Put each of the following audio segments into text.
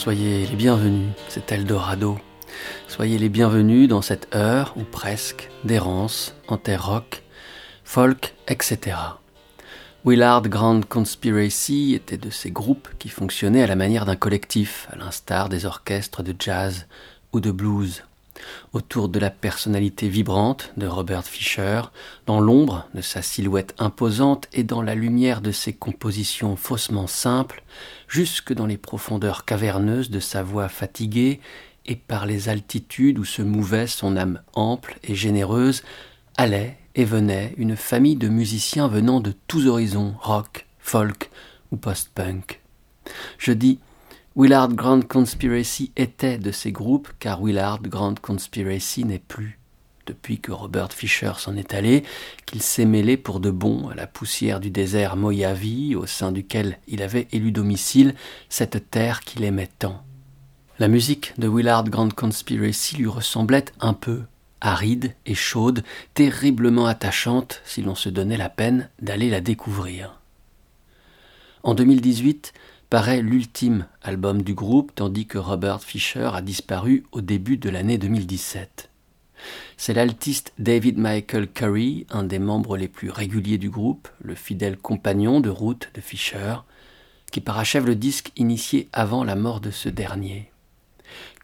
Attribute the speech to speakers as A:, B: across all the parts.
A: soyez les bienvenus, c'est Eldorado. Soyez les bienvenus dans cette heure, ou presque, d'errance en terre rock, folk, etc. Willard Grand Conspiracy était de ces groupes qui fonctionnaient à la manière d'un collectif, à l'instar des orchestres de jazz ou de blues autour de la personnalité vibrante de Robert Fischer, dans l'ombre de sa silhouette imposante et dans la lumière de ses compositions faussement simples, jusque dans les profondeurs caverneuses de sa voix fatiguée et par les altitudes où se mouvait son âme ample et généreuse, allait et venait une famille de musiciens venant de tous horizons, rock, folk ou post-punk. Je dis Willard Grand Conspiracy était de ces groupes, car Willard Grand Conspiracy n'est plus. Depuis que Robert Fisher s'en est allé, qu'il s'est mêlé pour de bon à la poussière du désert Mojave, au sein duquel il avait élu domicile, cette terre qu'il aimait tant. La musique de Willard Grand Conspiracy lui ressemblait un peu, aride et chaude, terriblement attachante si l'on se donnait la peine d'aller la découvrir. En 2018, paraît l'ultime album du groupe, tandis que Robert Fisher a disparu au début de l'année 2017. C'est l'altiste David Michael Curry, un des membres les plus réguliers du groupe, le fidèle compagnon de route de Fisher, qui parachève le disque initié avant la mort de ce dernier.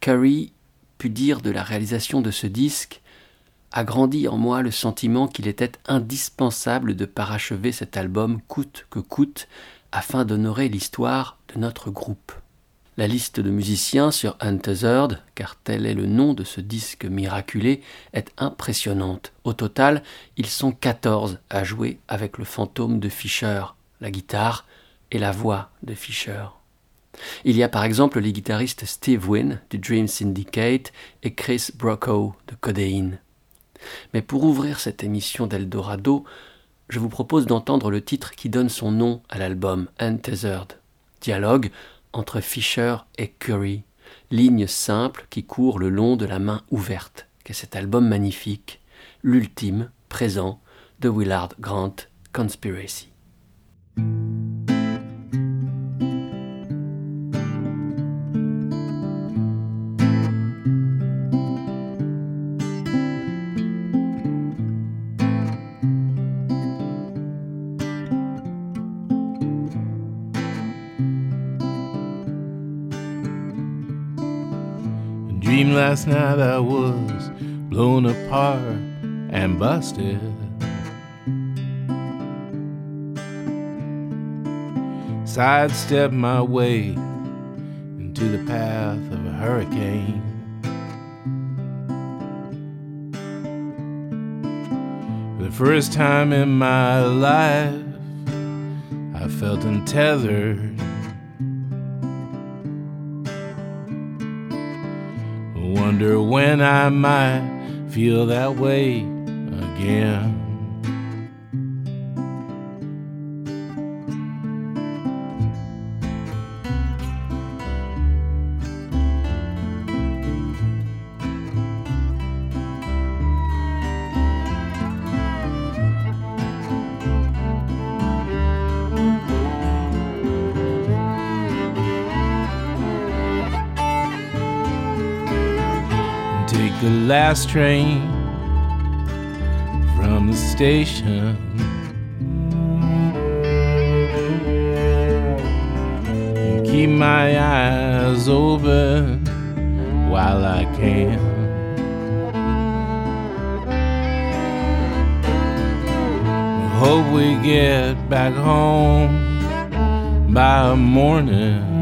A: Curry put dire de la réalisation de ce disque a grandi en moi le sentiment qu'il était indispensable de parachever cet album coûte que coûte afin d'honorer l'histoire de notre groupe. La liste de musiciens sur Untethered, car tel est le nom de ce disque miraculé, est impressionnante. Au total, ils sont 14 à jouer avec le fantôme de Fischer, la guitare et la voix de Fischer. Il y a par exemple les guitaristes Steve Wynn du Dream Syndicate et Chris Brocco de Codeine. Mais pour ouvrir cette émission d'Eldorado, je vous propose d'entendre le titre qui donne son nom à l'album, Untethered. Dialogue entre Fisher et Curry, ligne simple qui court le long de la main ouverte, qu'est cet album magnifique, l'ultime, présent, de Willard Grant Conspiracy.
B: Last night I was blown apart and busted. Sidestep my way into the path of a hurricane. For the first time in my life, I felt untethered wonder when I might feel that way again. Last train from the station. Keep my eyes open while I can. Hope we get back home by morning.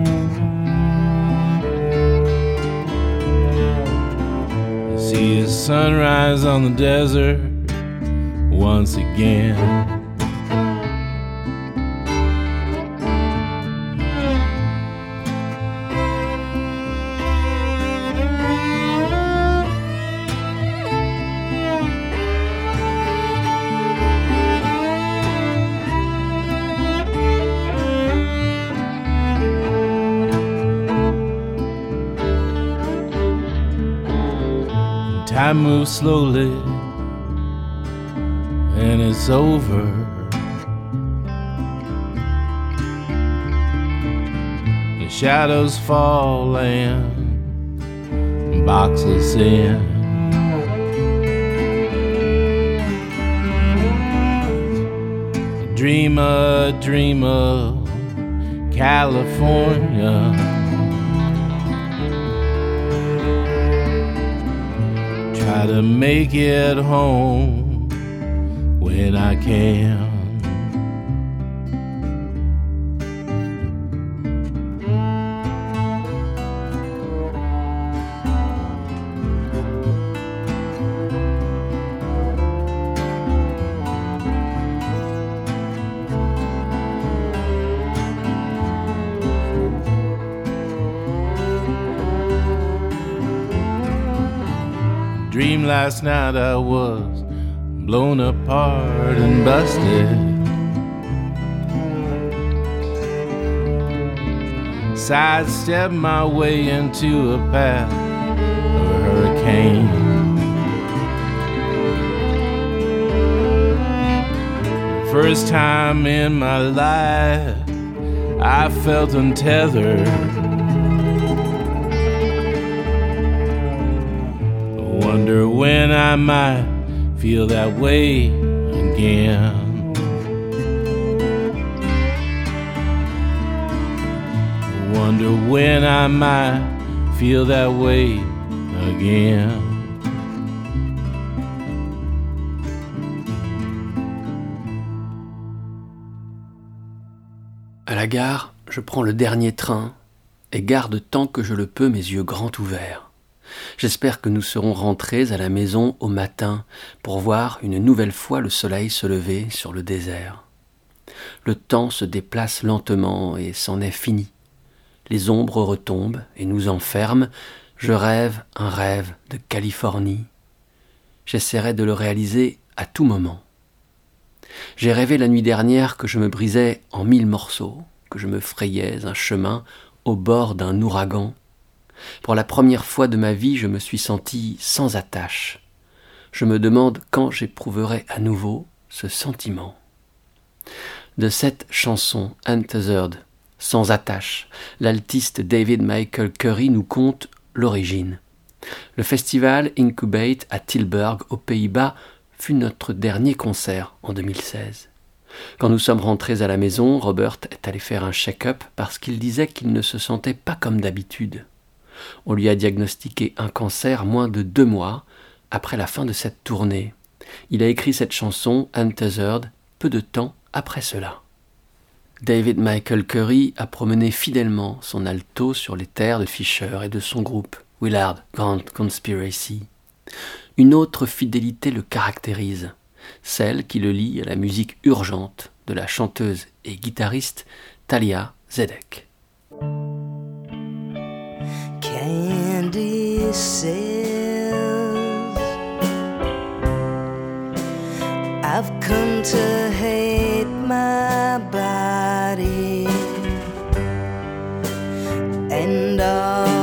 B: Sunrise on the desert once again. Slowly and it's over. The shadows fall and box us in. Dreamer, dreamer, California. To make it home when I can. Last night I was blown apart and busted. Sidestep my way into a path of a hurricane. First time in my life I felt untethered. I might feel that way again. Wonder when I might feel that way again.
A: À la gare, je prends le dernier train et garde tant que je le peux mes yeux grands ouverts. J'espère que nous serons rentrés à la maison au matin pour voir une nouvelle fois le soleil se lever sur le désert. Le temps se déplace lentement et c'en est fini. Les ombres retombent et nous enferment. Je rêve un rêve de Californie. J'essaierai de le réaliser à tout moment. J'ai rêvé la nuit dernière que je me brisais en mille morceaux, que je me frayais un chemin au bord d'un ouragan, pour la première fois de ma vie, je me suis senti sans attache. Je me demande quand j'éprouverai à nouveau ce sentiment. De cette chanson, Untethered, sans attache, l'altiste David Michael Curry nous conte l'origine. Le festival Incubate à Tilburg, aux Pays-Bas, fut notre dernier concert en 2016. Quand nous sommes rentrés à la maison, Robert est allé faire un check-up parce qu'il disait qu'il ne se sentait pas comme d'habitude. On lui a diagnostiqué un cancer moins de deux mois après la fin de cette tournée. Il a écrit cette chanson, Untethered, peu de temps après cela. David Michael Curry a promené fidèlement son alto sur les terres de Fisher et de son groupe, Willard Grand Conspiracy. Une autre fidélité le caractérise, celle qui le lie à la musique urgente de la chanteuse et guitariste Talia Zedek.
C: Candy says, I've come to hate my body and all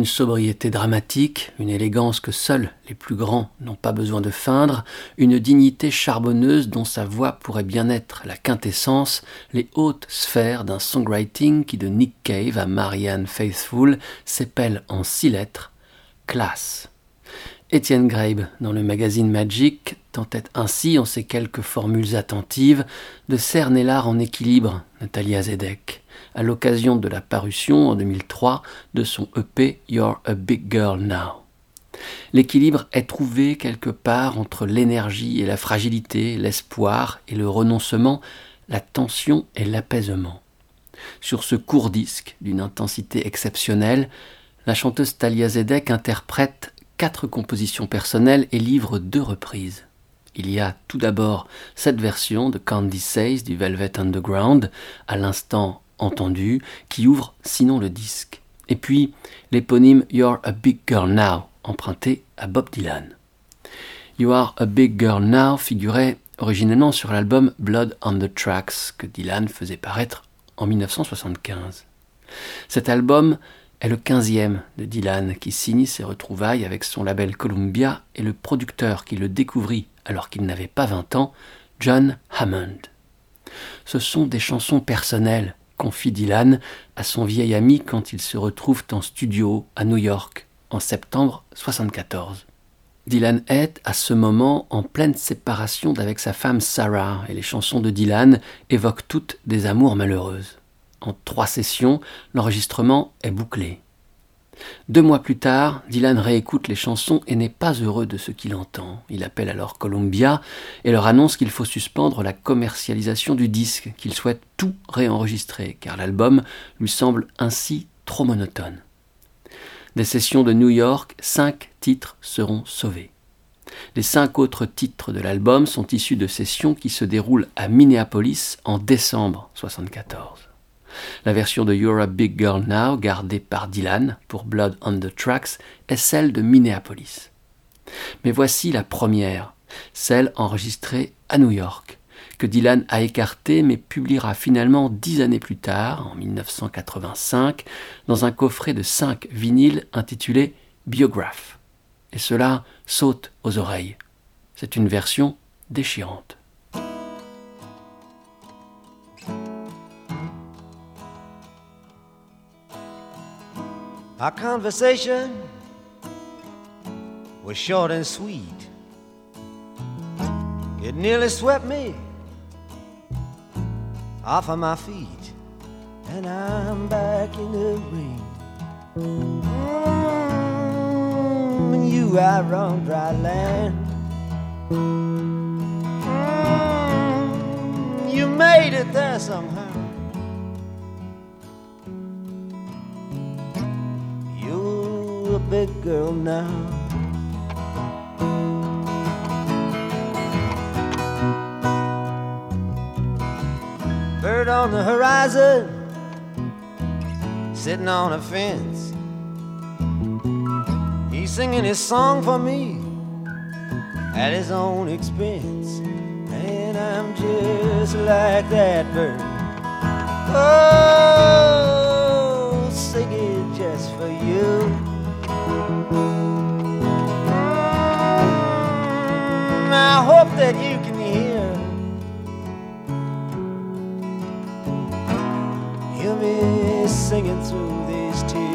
A: Une sobriété dramatique, une élégance que seuls les plus grands n'ont pas besoin de feindre, une dignité charbonneuse dont sa voix pourrait bien être la quintessence, les hautes sphères d'un songwriting qui de Nick Cave à Marianne Faithfull s'épellent en six lettres, classe. Étienne Grabe, dans le magazine Magic, tentait ainsi, en ces quelques formules attentives, de cerner l'art en équilibre, Natalia Zedek, à l'occasion de la parution en 2003 de son EP You're a Big Girl Now. L'équilibre est trouvé quelque part entre l'énergie et la fragilité, l'espoir et le renoncement, la tension et l'apaisement. Sur ce court disque d'une intensité exceptionnelle, la chanteuse Talia Zedek interprète quatre compositions personnelles et livre deux reprises. Il y a tout d'abord cette version de Candy Says du Velvet Underground, à l'instant entendu, qui ouvre sinon le disque. Et puis l'éponyme You're a Big Girl Now, emprunté à Bob Dylan. You Are a Big Girl Now figurait originellement sur l'album Blood on the Tracks que Dylan faisait paraître en 1975. Cet album est le quinzième de Dylan qui signe ses retrouvailles avec son label Columbia et le producteur qui le découvrit alors qu'il n'avait pas 20 ans, John Hammond. Ce sont des chansons personnelles, confie Dylan à son vieil ami quand ils se retrouvent en studio à New York en septembre 1974. Dylan est à ce moment en pleine séparation d'avec sa femme Sarah et les chansons de Dylan évoquent toutes des amours malheureuses. En trois sessions, l'enregistrement est bouclé. Deux mois plus tard, Dylan réécoute les chansons et n'est pas heureux de ce qu'il entend. Il appelle alors Columbia et leur annonce qu'il faut suspendre la commercialisation du disque, qu'il souhaite tout réenregistrer, car l'album lui semble ainsi trop monotone. Des sessions de New York, cinq titres seront sauvés. Les cinq autres titres de l'album sont issus de sessions qui se déroulent à Minneapolis en décembre 1974. La version de You're a Big Girl Now, gardée par Dylan pour Blood on the Tracks, est celle de Minneapolis. Mais voici la première, celle enregistrée à New York, que Dylan a écartée mais publiera finalement dix années plus tard, en 1985, dans un coffret de cinq vinyles intitulé Biograph. Et cela saute aux oreilles. C'est une version déchirante.
D: Our conversation was short and sweet. It nearly swept me off of my feet, and I'm back in the ring. Mm, you out on dry land. Mm, you made it there somehow. Big girl now. Bird on the horizon, sitting on a fence.
E: He's singing his song for me at his own expense. And I'm just like that bird. Oh, sing it just for you. I hope that you can hear. Hear me singing through these tears.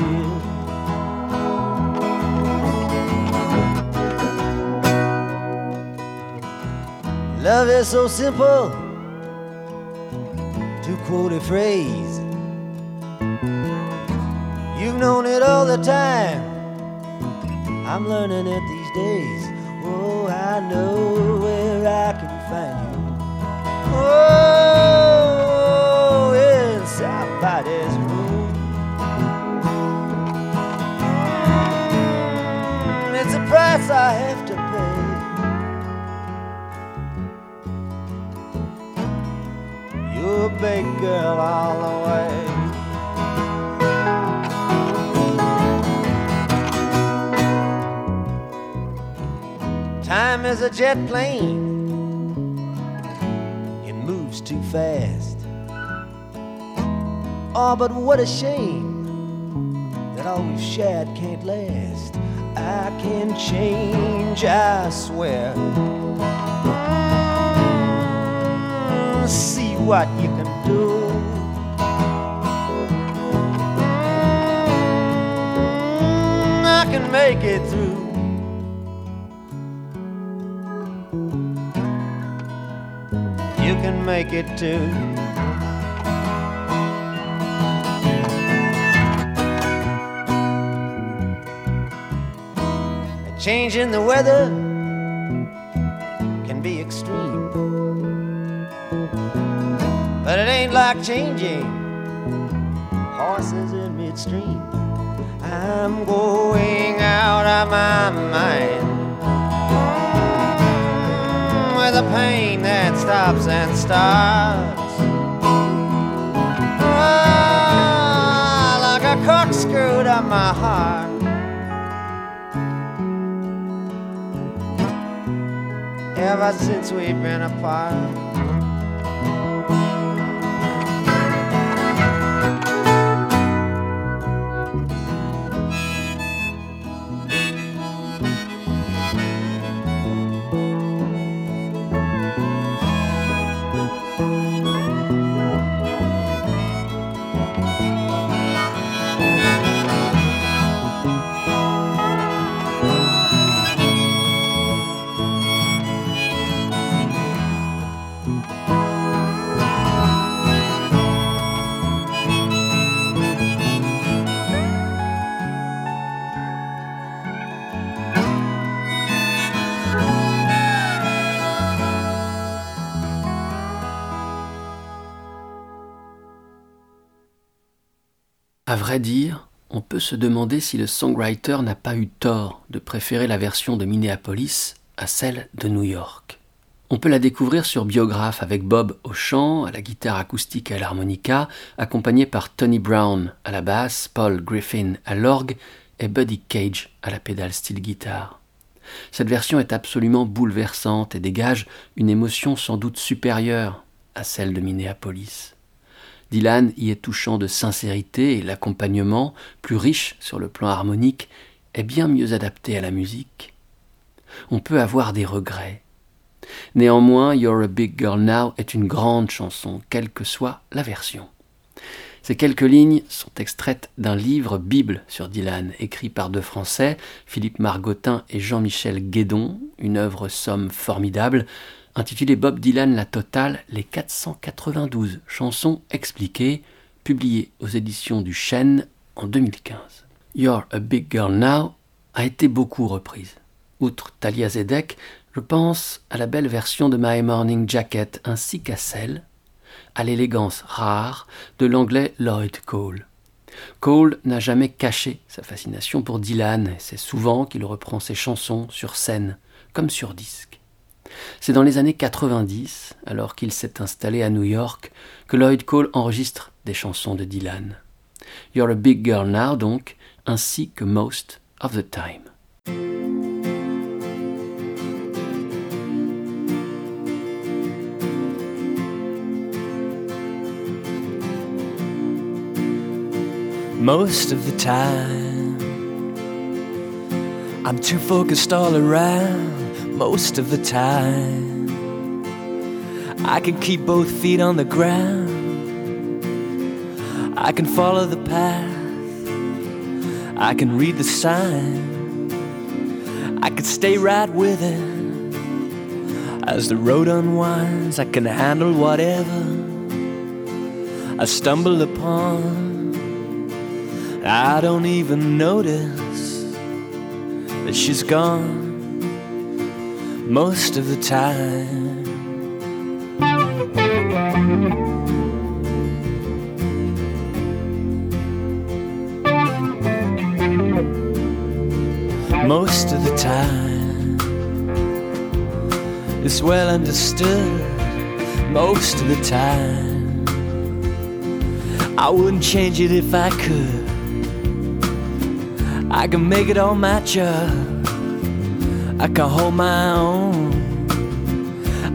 E: Love is so simple to quote a phrase. You've known it all the time. I'm learning it You're a big girl all the way. Time is a jet plane, it moves too fast. Oh, but what a shame that all we've shared can't last. I can change, I swear. Make it through. You can make it too. A change in the weather can be extreme, but it ain't like changing horses in midstream. I'm going out of my mind with a pain that stops and starts. Ah, like a corkscrew to my heart. Ever since we've been apart.
A: À vrai dire, on peut se demander si le songwriter n'a pas eu tort de préférer la version de Minneapolis à celle de New York. On peut la découvrir sur Biographe avec Bob au chant, à la guitare acoustique et à l'harmonica, accompagné par Tony Brown à la basse, Paul Griffin à l'orgue et Buddy Cage à la pédale style guitare. Cette version est absolument bouleversante et dégage une émotion sans doute supérieure à celle de Minneapolis. Dylan y est touchant de sincérité et l'accompagnement, plus riche sur le plan harmonique, est bien mieux adapté à la musique. On peut avoir des regrets. Néanmoins, You're a Big Girl Now est une grande chanson, quelle que soit la version. Ces quelques lignes sont extraites d'un livre Bible sur Dylan, écrit par deux Français, Philippe Margotin et Jean-Michel Guédon, une œuvre somme formidable, intitulée Bob Dylan La Totale, les 492 chansons expliquées, publiées aux éditions du Chêne en 2015. You're a Big Girl Now a été beaucoup reprise. Outre Talia Zedek, je pense à la belle version de My Morning Jacket ainsi qu'à celle, à l'élégance rare, de l'anglais Lloyd Cole. Cole n'a jamais caché sa fascination pour Dylan, c'est souvent qu'il reprend ses chansons sur scène, comme sur disque. C'est dans les années 90, alors qu'il s'est installé à New York, que Lloyd Cole enregistre des chansons de Dylan. You're a Big Girl Now, donc, ainsi que Most of the Time.
F: Most of the time, I'm too focused all around. Most of the time. I can keep both feet on the ground. I can follow the path. I can read the sign. I can stay right with it. As the road unwinds, I can handle whatever I stumble upon. I don't even notice that she's gone most of the time. Most of the time, it's well understood. Most of the time, I wouldn't change it if I could. I can make it all match up. I can hold my own.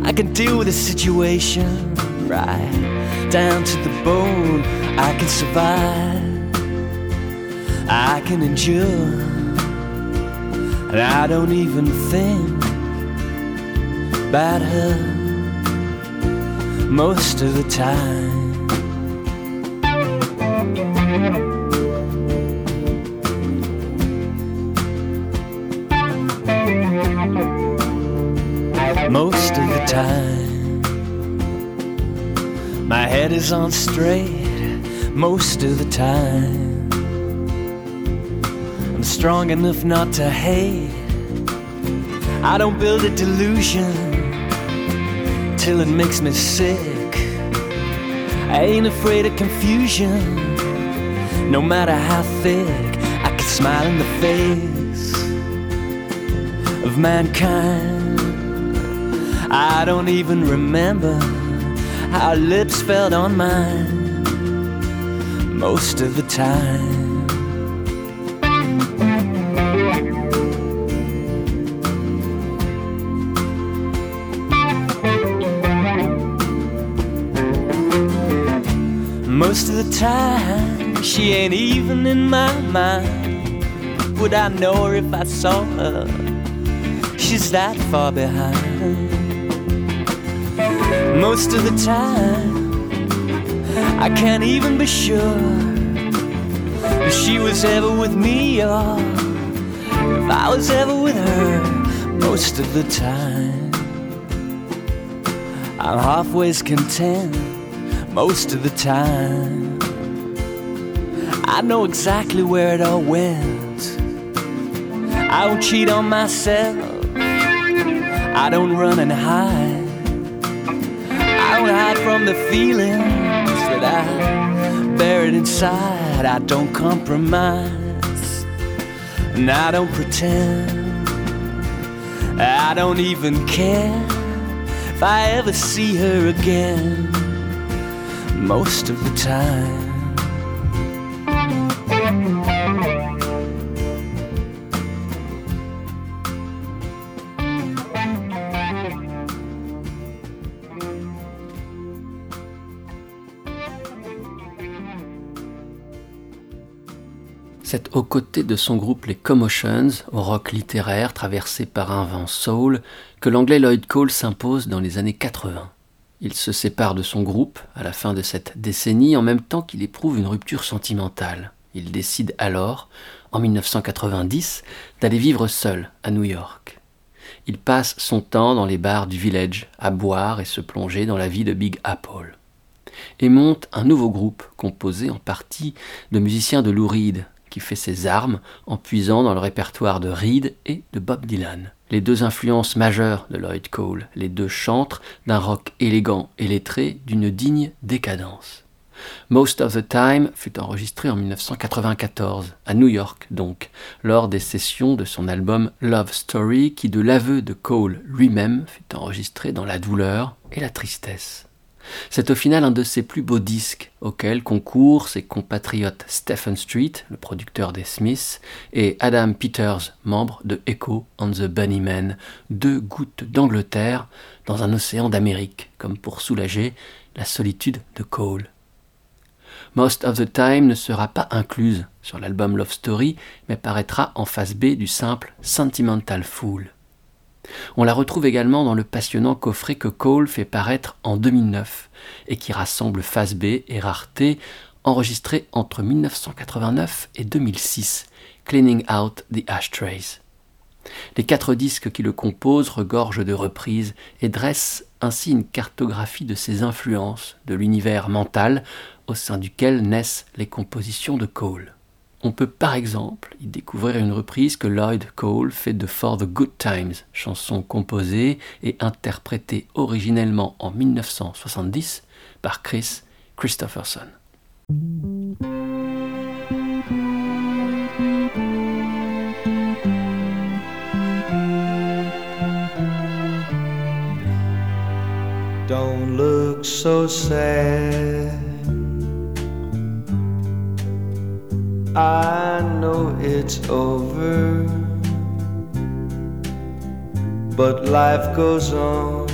F: I can deal with the situation right down to the bone. I can survive. I can endure. And I don't even think about her most of the time. Is on straight most of the time. I'm strong enough not to hate. I don't build a delusion till it makes me sick. I ain't afraid of confusion, no matter how thick. I can smile in the face of mankind. I don't even remember how lips felt on mine most of the time. Most of the time, she ain't even in my mind. Would I know her if I saw her? She's that far behind most of the time. I can't even be sure if she was ever with me or if I was ever with her most of the time. I'm halfway content most of the time. I know exactly where it all went. I don't cheat on myself. I don't run and hide. Hide from the feelings that I buried inside. I don't compromise, and I don't pretend. I don't even care if I ever see her again. Most of the time.
A: C'est aux côtés de son groupe les Commotions, au rock littéraire traversé par un vent soul, que l'anglais Lloyd Cole s'impose dans les années 80. Il se sépare de son groupe à la fin de cette décennie en même temps qu'il éprouve une rupture sentimentale. Il décide alors, en 1990, d'aller vivre seul à New York. Il passe son temps dans les bars du village à boire et se plonger dans la vie de Big Apple. Et monte un nouveau groupe composé en partie de musiciens de Lou Reed, qui fait ses armes en puisant dans le répertoire de Reed et de Bob Dylan. Les deux influences majeures de Lloyd Cole, les deux chantres d'un rock élégant et lettré d'une digne décadence. Most of the Time fut enregistré en 1994, à New York donc, lors des sessions de son album Love Story qui, de l'aveu de Cole lui-même, fut enregistré dans la douleur et la tristesse. C'est au final un de ses plus beaux disques, auxquels concourent ses compatriotes Stephen Street, le producteur des Smiths, et Adam Peters, membre de Echo and the Bunnymen, deux gouttes d'Angleterre dans un océan d'Amérique, comme pour soulager la solitude de Cole. Most of the Time ne sera pas incluse sur l'album Love Story, mais paraîtra en face B du simple Sentimental Fool. On la retrouve également dans le passionnant coffret que Cole fait paraître en 2009 et qui rassemble face B et rareté enregistrées entre 1989 et 2006, Cleaning Out the Ashtrays. Les quatre disques qui le composent regorgent de reprises et dressent ainsi une cartographie de ses influences, de l'univers mental au sein duquel naissent les compositions de Cole. On peut par exemple y découvrir une reprise que Lloyd Cole fait de For the Good Times, chanson composée et interprétée originellement en 1970 par Chris Christopherson.
D: Don't look so sad. I know it's over, but life goes on,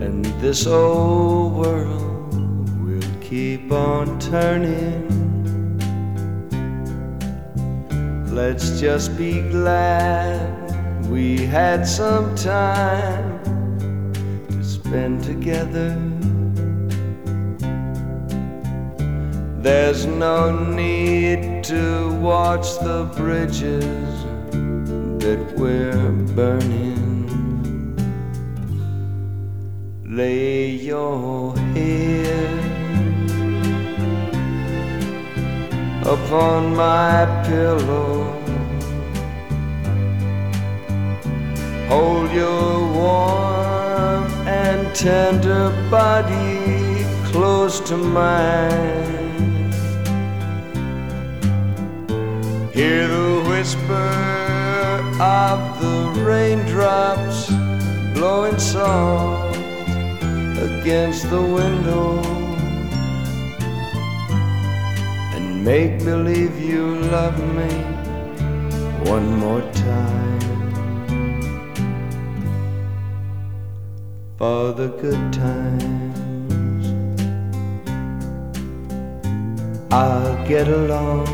D: and this old world will keep on turning. Let's just be glad we had some time to spend together. There's no need to watch the bridges that we're burning. Lay your head upon my pillow. Hold your warm and tender body close to mine. Hear the whisper of the raindrops blowing soft against the window. And make believe you love me one more time. For the good times, I'll get along.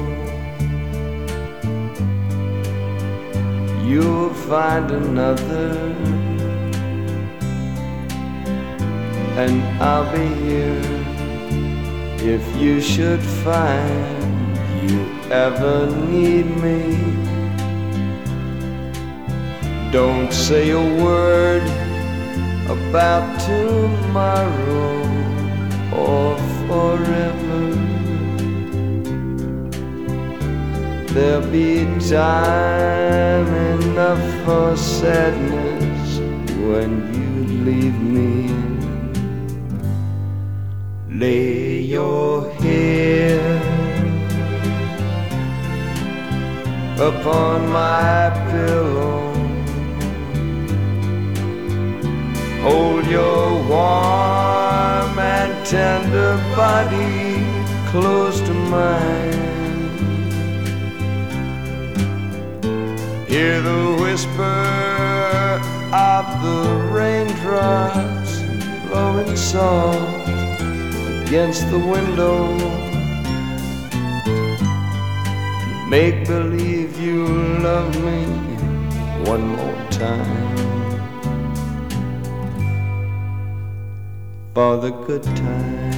D: You'll find another. And I'll be here if you should find you ever need me. Don't say a word about tomorrow or forever. There'll be time enough for sadness when you leave me. Lay your head upon my pillow. Hold your warm and tender body close to mine. Hear the whisper of the raindrops blowing soft against the window. Make believe you love me one more time. For the good times.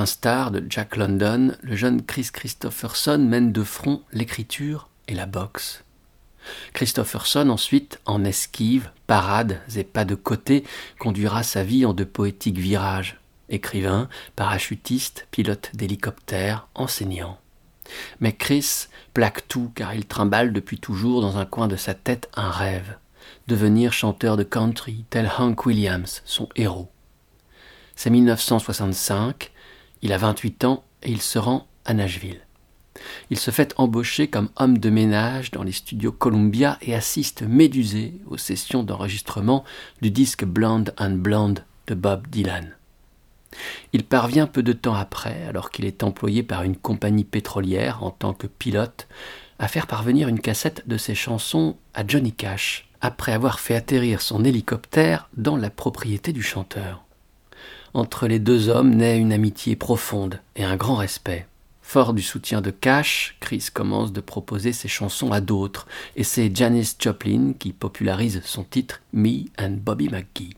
A: L'instar de Jack London, le jeune Chris Christopherson mène de front l'écriture et la boxe. Christopherson ensuite, en esquive, parades et pas de côté, conduira sa vie en de poétiques virages. Écrivain, parachutiste, pilote d'hélicoptère, enseignant. Mais Chris plaque tout car il trimballe depuis toujours dans un coin de sa tête un rêve. Devenir chanteur de country tel Hank Williams, son héros. C'est 1965, il a 28 ans et il se rend à Nashville. Il se fait embaucher comme homme de ménage dans les studios Columbia et assiste médusé aux sessions d'enregistrement du disque Blonde and Blonde de Bob Dylan. Il parvient peu de temps après, alors qu'il est employé par une compagnie pétrolière en tant que pilote, à faire parvenir une cassette de ses chansons à Johnny Cash, après avoir fait atterrir son hélicoptère dans la propriété du chanteur. Entre les deux hommes naît une amitié profonde et un grand respect. Fort du soutien de Cash, Chris commence de proposer ses chansons à d'autres, et c'est Janis Joplin qui popularise son titre Me and Bobby McGee.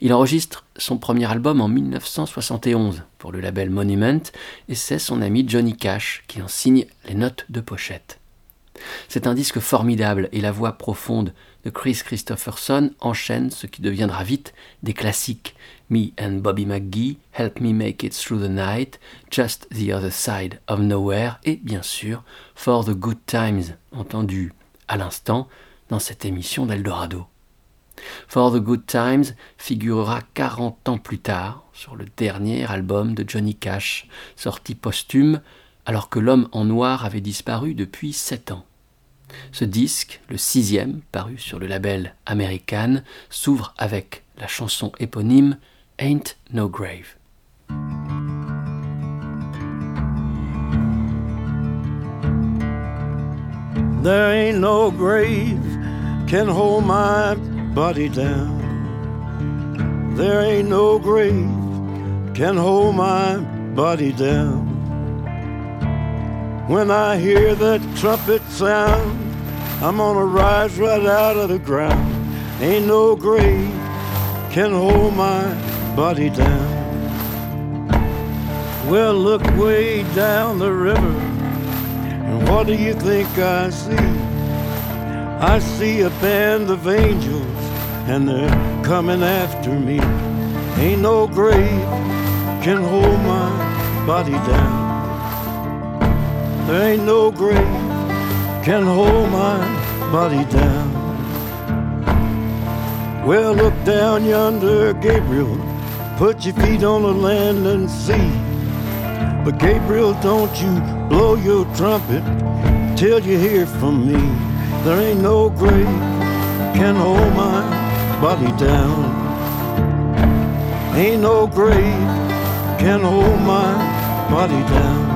A: Il enregistre son premier album en 1971 pour le label Monument, et c'est son ami Johnny Cash qui en signe les notes de pochette. C'est un disque formidable et la voix profonde de Chris Christopherson enchaîne ce qui deviendra vite des classiques Me and Bobby McGee, Help Me Make It Through the Night, Just the Other Side of Nowhere et bien sûr For the Good Times, entendu à l'instant dans cette émission d'Eldorado. For the Good Times figurera 40 ans plus tard sur le dernier album de Johnny Cash, sorti posthume alors que l'homme en noir avait disparu depuis sept ans. Ce disque, le sixième, paru sur le label American, s'ouvre avec la chanson éponyme Ain't No Grave.
G: There ain't no grave can hold my body down. There ain't no grave can hold my body down. When I hear that trumpet sound, I'm gonna rise right out of the ground. Ain't no grave can hold my body down. Well, look way down the river, and what do you think I see? I see a band of angels, and they're coming after me. Ain't no grave can hold my body down. There ain't no grave can hold my body down. Well, look down yonder, Gabriel. Put your feet on the land and see. But Gabriel, don't you blow your trumpet till you hear from me. There ain't no grave can hold my body down. Ain't no grave can hold my body down.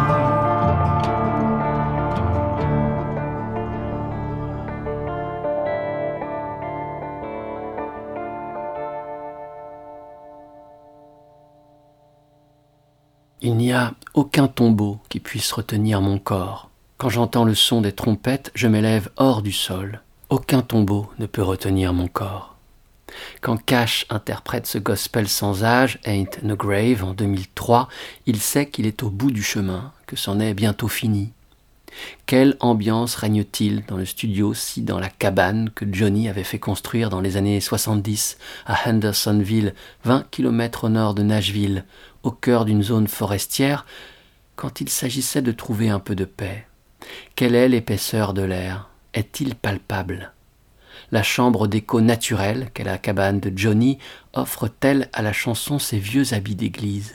A: Aucun tombeau qui puisse retenir mon corps. Quand j'entends le son des trompettes, je m'élève hors du sol. Aucun tombeau ne peut retenir mon corps. Quand Cash interprète ce gospel sans âge, Ain't No Grave, en 2003, il sait qu'il est au bout du chemin, que c'en est bientôt fini. Quelle ambiance règne-t-il dans le studio si dans la cabane que Johnny avait fait construire dans les années 70 à Hendersonville, 20 km au nord de Nashville, au cœur d'une zone forestière, quand il s'agissait de trouver un peu de paix. Quelle est l'épaisseur de l'air? Est-il palpable? La chambre d'écho naturelle qu'est la cabane de Johnny offre-t-elle à la chanson ses vieux habits d'église?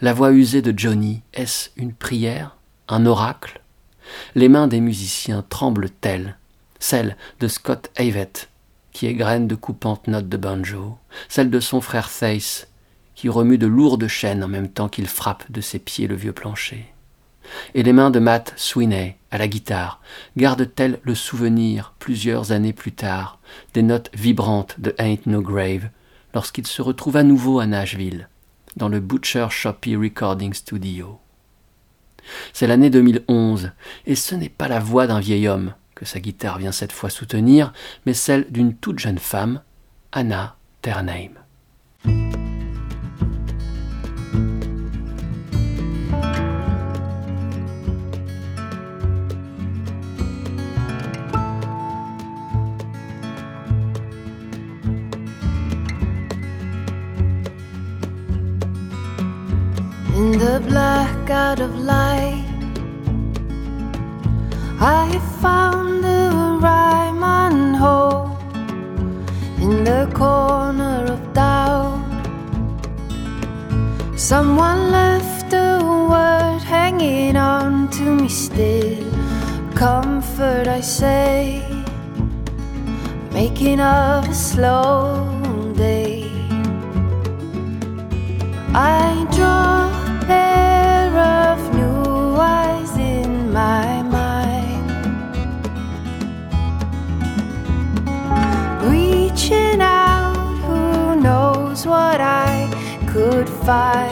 A: La voix usée de Johnny, est-ce une prière? Un oracle? Les mains des musiciens tremblent-elles? Celle de Scott Avett, qui égrène de coupantes notes de banjo, celle de son frère Thace, qui remue de lourdes chaînes en même temps qu'il frappe de ses pieds le vieux plancher. Et les mains de Matt Sweeney, à la guitare, gardent-elles le souvenir, plusieurs années plus tard, des notes vibrantes de Ain't No Grave, lorsqu'il se retrouve à nouveau à Nashville, dans le Butcher Shoppy Recording Studio. C'est l'année 2011, et ce n'est pas la voix d'un vieil homme que sa guitare vient cette fois soutenir, mais celle d'une toute jeune femme, Anna Ternheim.
H: Blackout of light, I found the rhyme and hope in the corner of doubt. Someone left a word hanging on to me still. Comfort, I say, making of a slow day. I find.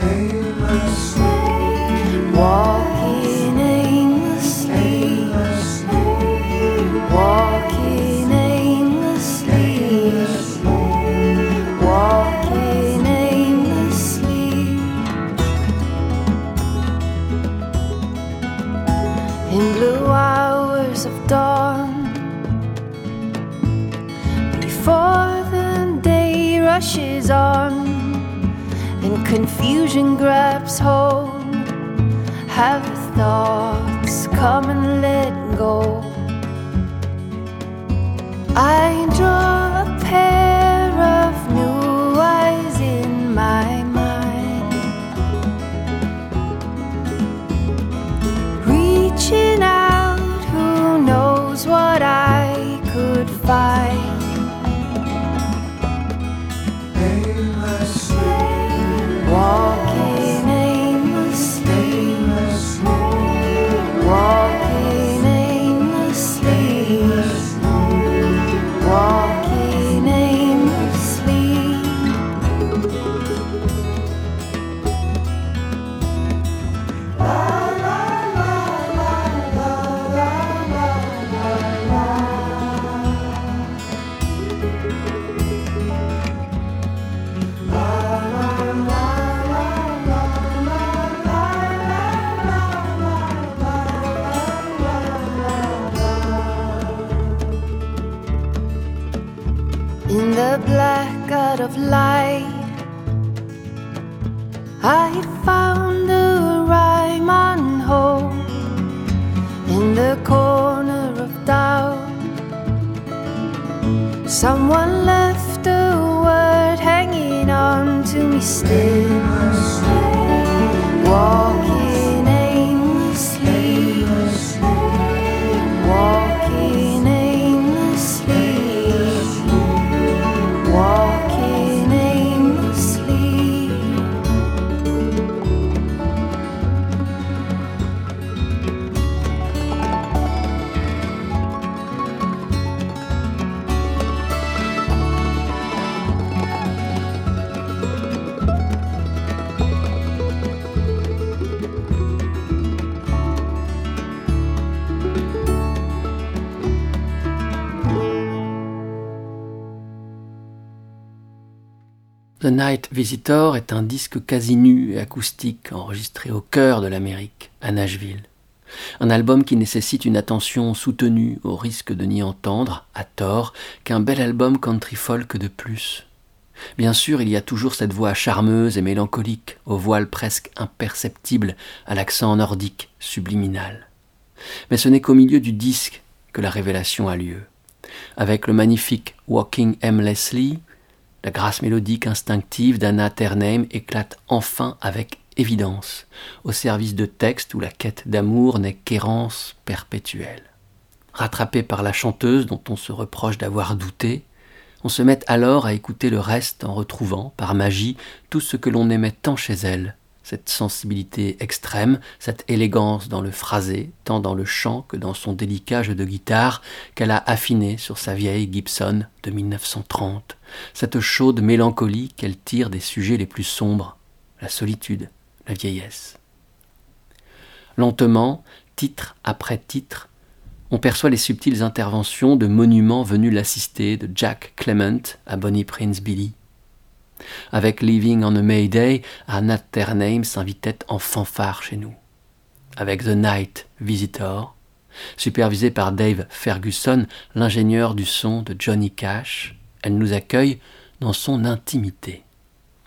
H: Aimlessly walk. Confusion grabs hold. Have thoughts come and let go
A: Visitor est un disque quasi nu et acoustique enregistré au cœur de l'Amérique, à Nashville. Un album qui nécessite une attention soutenue au risque de n'y entendre, à tort, qu'un bel album country folk de plus. Bien sûr, il y a toujours cette voix charmeuse et mélancolique, au voile presque imperceptible, à l'accent nordique, subliminal. Mais ce n'est qu'au milieu du disque que la révélation a lieu. Avec le magnifique Walking Aimlessly, la grâce mélodique instinctive d'Anna Ternheim éclate enfin avec évidence, au service de textes où la quête d'amour n'est qu'errance perpétuelle. Rattrapé par la chanteuse dont on se reproche d'avoir douté, On se met alors à écouter le reste en retrouvant, par magie, tout ce que l'on aimait tant chez elle, cette sensibilité extrême, cette élégance dans le phrasé, tant dans le chant que dans son délicat jeu de guitare qu'elle a affiné sur sa vieille Gibson de 1930, cette chaude mélancolie qu'elle tire des sujets les plus sombres, la solitude, la vieillesse. Lentement, titre après titre, on perçoit les subtiles interventions de monuments venus l'assister de Jack Clement à Bonnie Prince Billy. Avec Living on a May Day, Anna Ternheim s'invitait en fanfare chez nous. Avec The Night Visitor, supervisée par Dave Ferguson, l'ingénieur du son de Johnny Cash, elle nous accueille dans son intimité.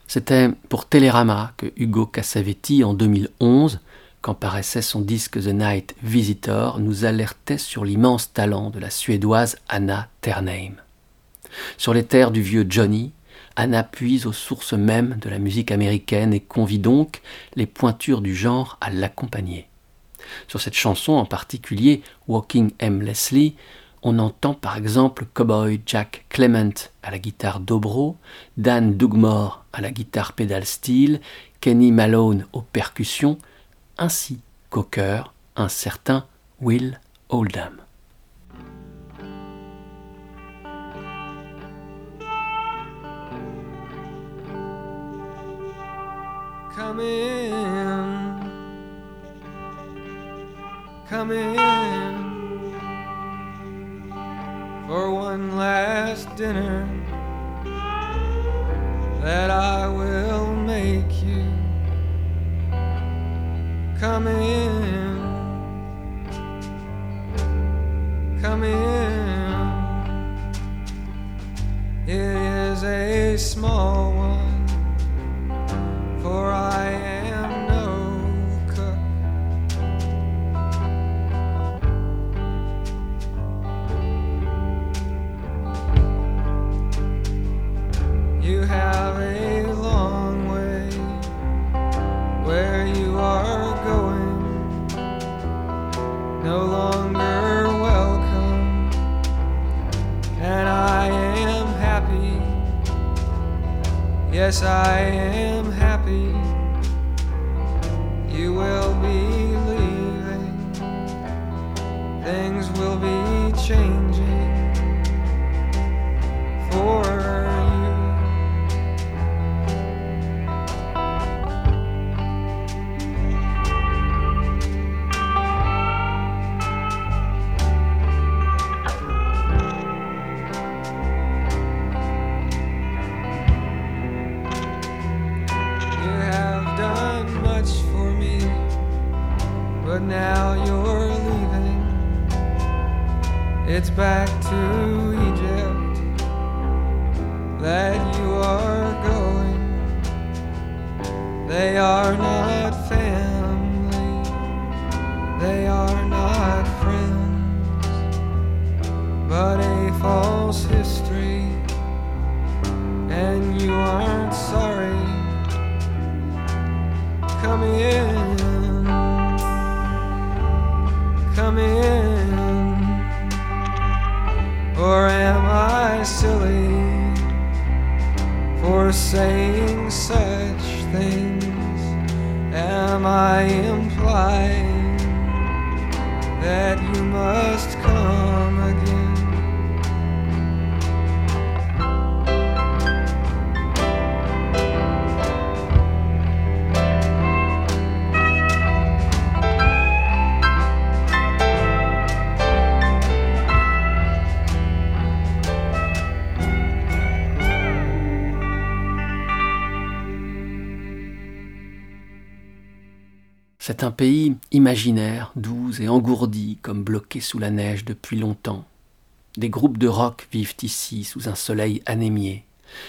A: C'était pour Télérama que Hugo Cassavetti, en 2011, quand paraissait son disque The Night Visitor, nous alertait sur l'immense talent de la Suédoise Anna Ternheim. Sur les terres du vieux Johnny, Anna puise aux sources mêmes de la musique américaine et convie donc les pointures du genre à l'accompagner. Sur cette chanson en particulier, Walking Aimlessly, on entend par exemple Cowboy Jack Clement à la guitare dobro, Dan Dugmore à la guitare pédale steel, Kenny Malone aux percussions, ainsi qu'au cœur un certain Will Oldham.
I: For one last dinner that I will make you. Come in, come in. It is a small Yes, I am happy. It's back
A: pays imaginaire, doux et engourdi, comme bloqué sous la neige depuis longtemps. Des groupes de rock vivent ici sous un soleil anémié.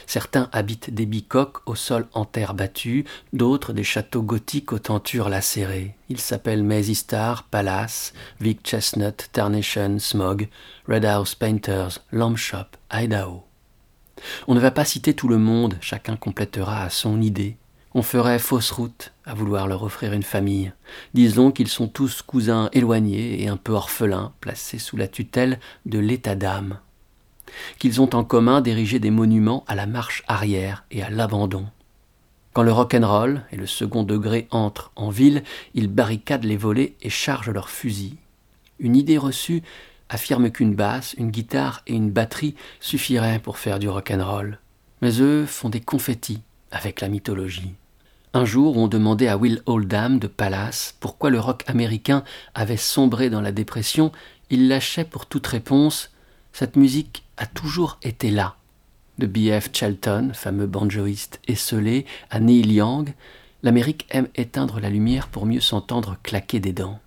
A: Certains habitent des bicoques au sol en terre battue, d'autres des châteaux gothiques aux tentures lacérées. Ils s'appellent Maisy Star, Palace, Vic Chestnut, Tarnation, Smog, Red House Painters, Lamb Shop, Idaho. On ne va pas citer tout le monde, chacun complétera à son idée. On ferait fausse route vouloir leur offrir une famille. Disons qu'ils sont tous cousins éloignés et un peu orphelins, placés sous la tutelle de l'état d'âme. qu'ils ont en commun d'ériger des monuments à la marche arrière et à l'abandon. Quand le rock'n'roll et le second degré entrent en ville, ils barricadent les volets et chargent leurs fusils. Une idée reçue affirme qu'une basse, une guitare et une batterie suffiraient pour faire du rock'n'roll. Mais eux font des confettis avec la mythologie. Un jour, on demandait à Will Oldham de Palace pourquoi le rock américain avait sombré dans la dépression. Il lâchait pour toute réponse Cette musique a toujours été là. De B.F. Shelton, fameux banjoïste esselé, à Neil Young, l'Amérique aime éteindre la lumière pour mieux s'entendre claquer des dents.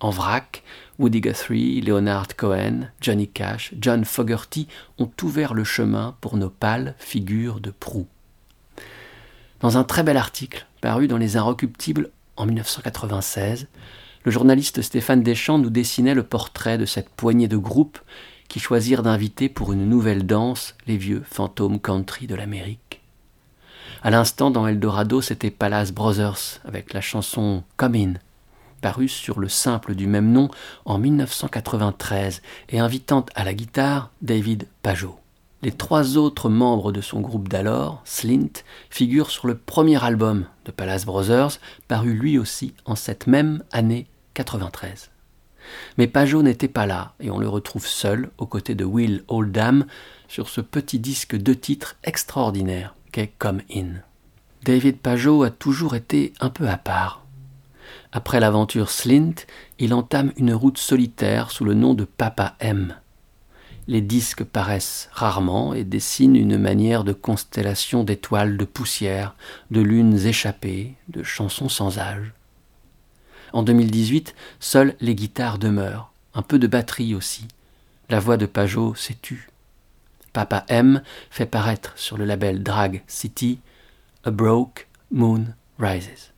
A: En vrac, Woody Guthrie, Leonard Cohen, Johnny Cash, John Fogerty ont ouvert le chemin pour nos pâles figures de proue. Dans un très bel article paru dans Les Inrecuptibles en 1996, le journaliste Stéphane Deschamps nous dessinait le portrait de cette poignée de groupes qui choisirent d'inviter pour une nouvelle danse les vieux fantômes country de l'Amérique. À l'instant, dans Eldorado, c'était Palace Brothers avec la chanson Come In, parue sur le simple du même nom en 1993 et invitant à la guitare David Pajot. Les trois autres membres de son groupe d'alors, Slint, figurent sur le premier album de Palace Brothers, paru lui aussi en cette même année 93. Mais Pajot n'était pas là, et on le retrouve seul, aux côtés de Will Oldham, sur ce petit disque de titres extraordinaire qu'est Come In. David Pajot a toujours été un peu à part. Après l'aventure Slint, il entame une route solitaire sous le nom de Papa M les disques paraissent rarement et dessinent une manière de constellation d'étoiles de poussière, de lunes échappées, de chansons sans âge. En 2018, seules les guitares demeurent, un peu de batterie aussi. La voix de Pajot s'est tue. Papa M fait paraître sur le label Drag City A Broke Moon Rises.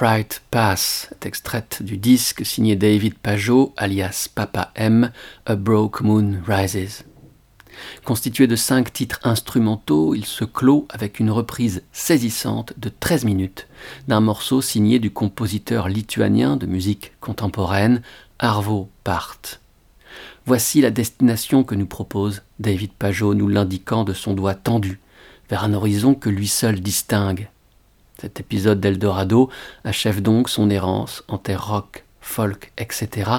A: Upright Pass est extraite du disque signé David Pajot, alias Papa M, A Broke Moon Rises. Constitué de cinq titres instrumentaux, il se clôt avec une reprise saisissante de 13 minutes d'un morceau signé du compositeur lituanien de musique contemporaine Arvo Part. Voici la destination que nous propose David Pajot, nous l'indiquant de son doigt tendu vers un horizon que lui seul distingue. Cet épisode d'Eldorado achève donc son errance en terre rock, folk, etc.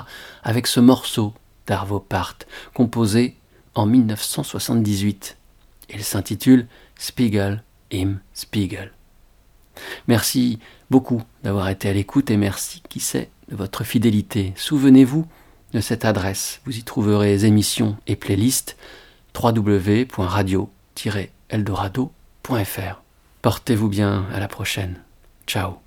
A: avec ce morceau d'Arvo Part, composé en 1978. Il s'intitule Spiegel im Spiegel. Merci beaucoup d'avoir été à l'écoute et merci, qui sait, de votre fidélité. Souvenez-vous de cette adresse. Vous y trouverez émissions et playlists www.radio-eldorado.fr. Portez-vous bien, à la prochaine. Ciao.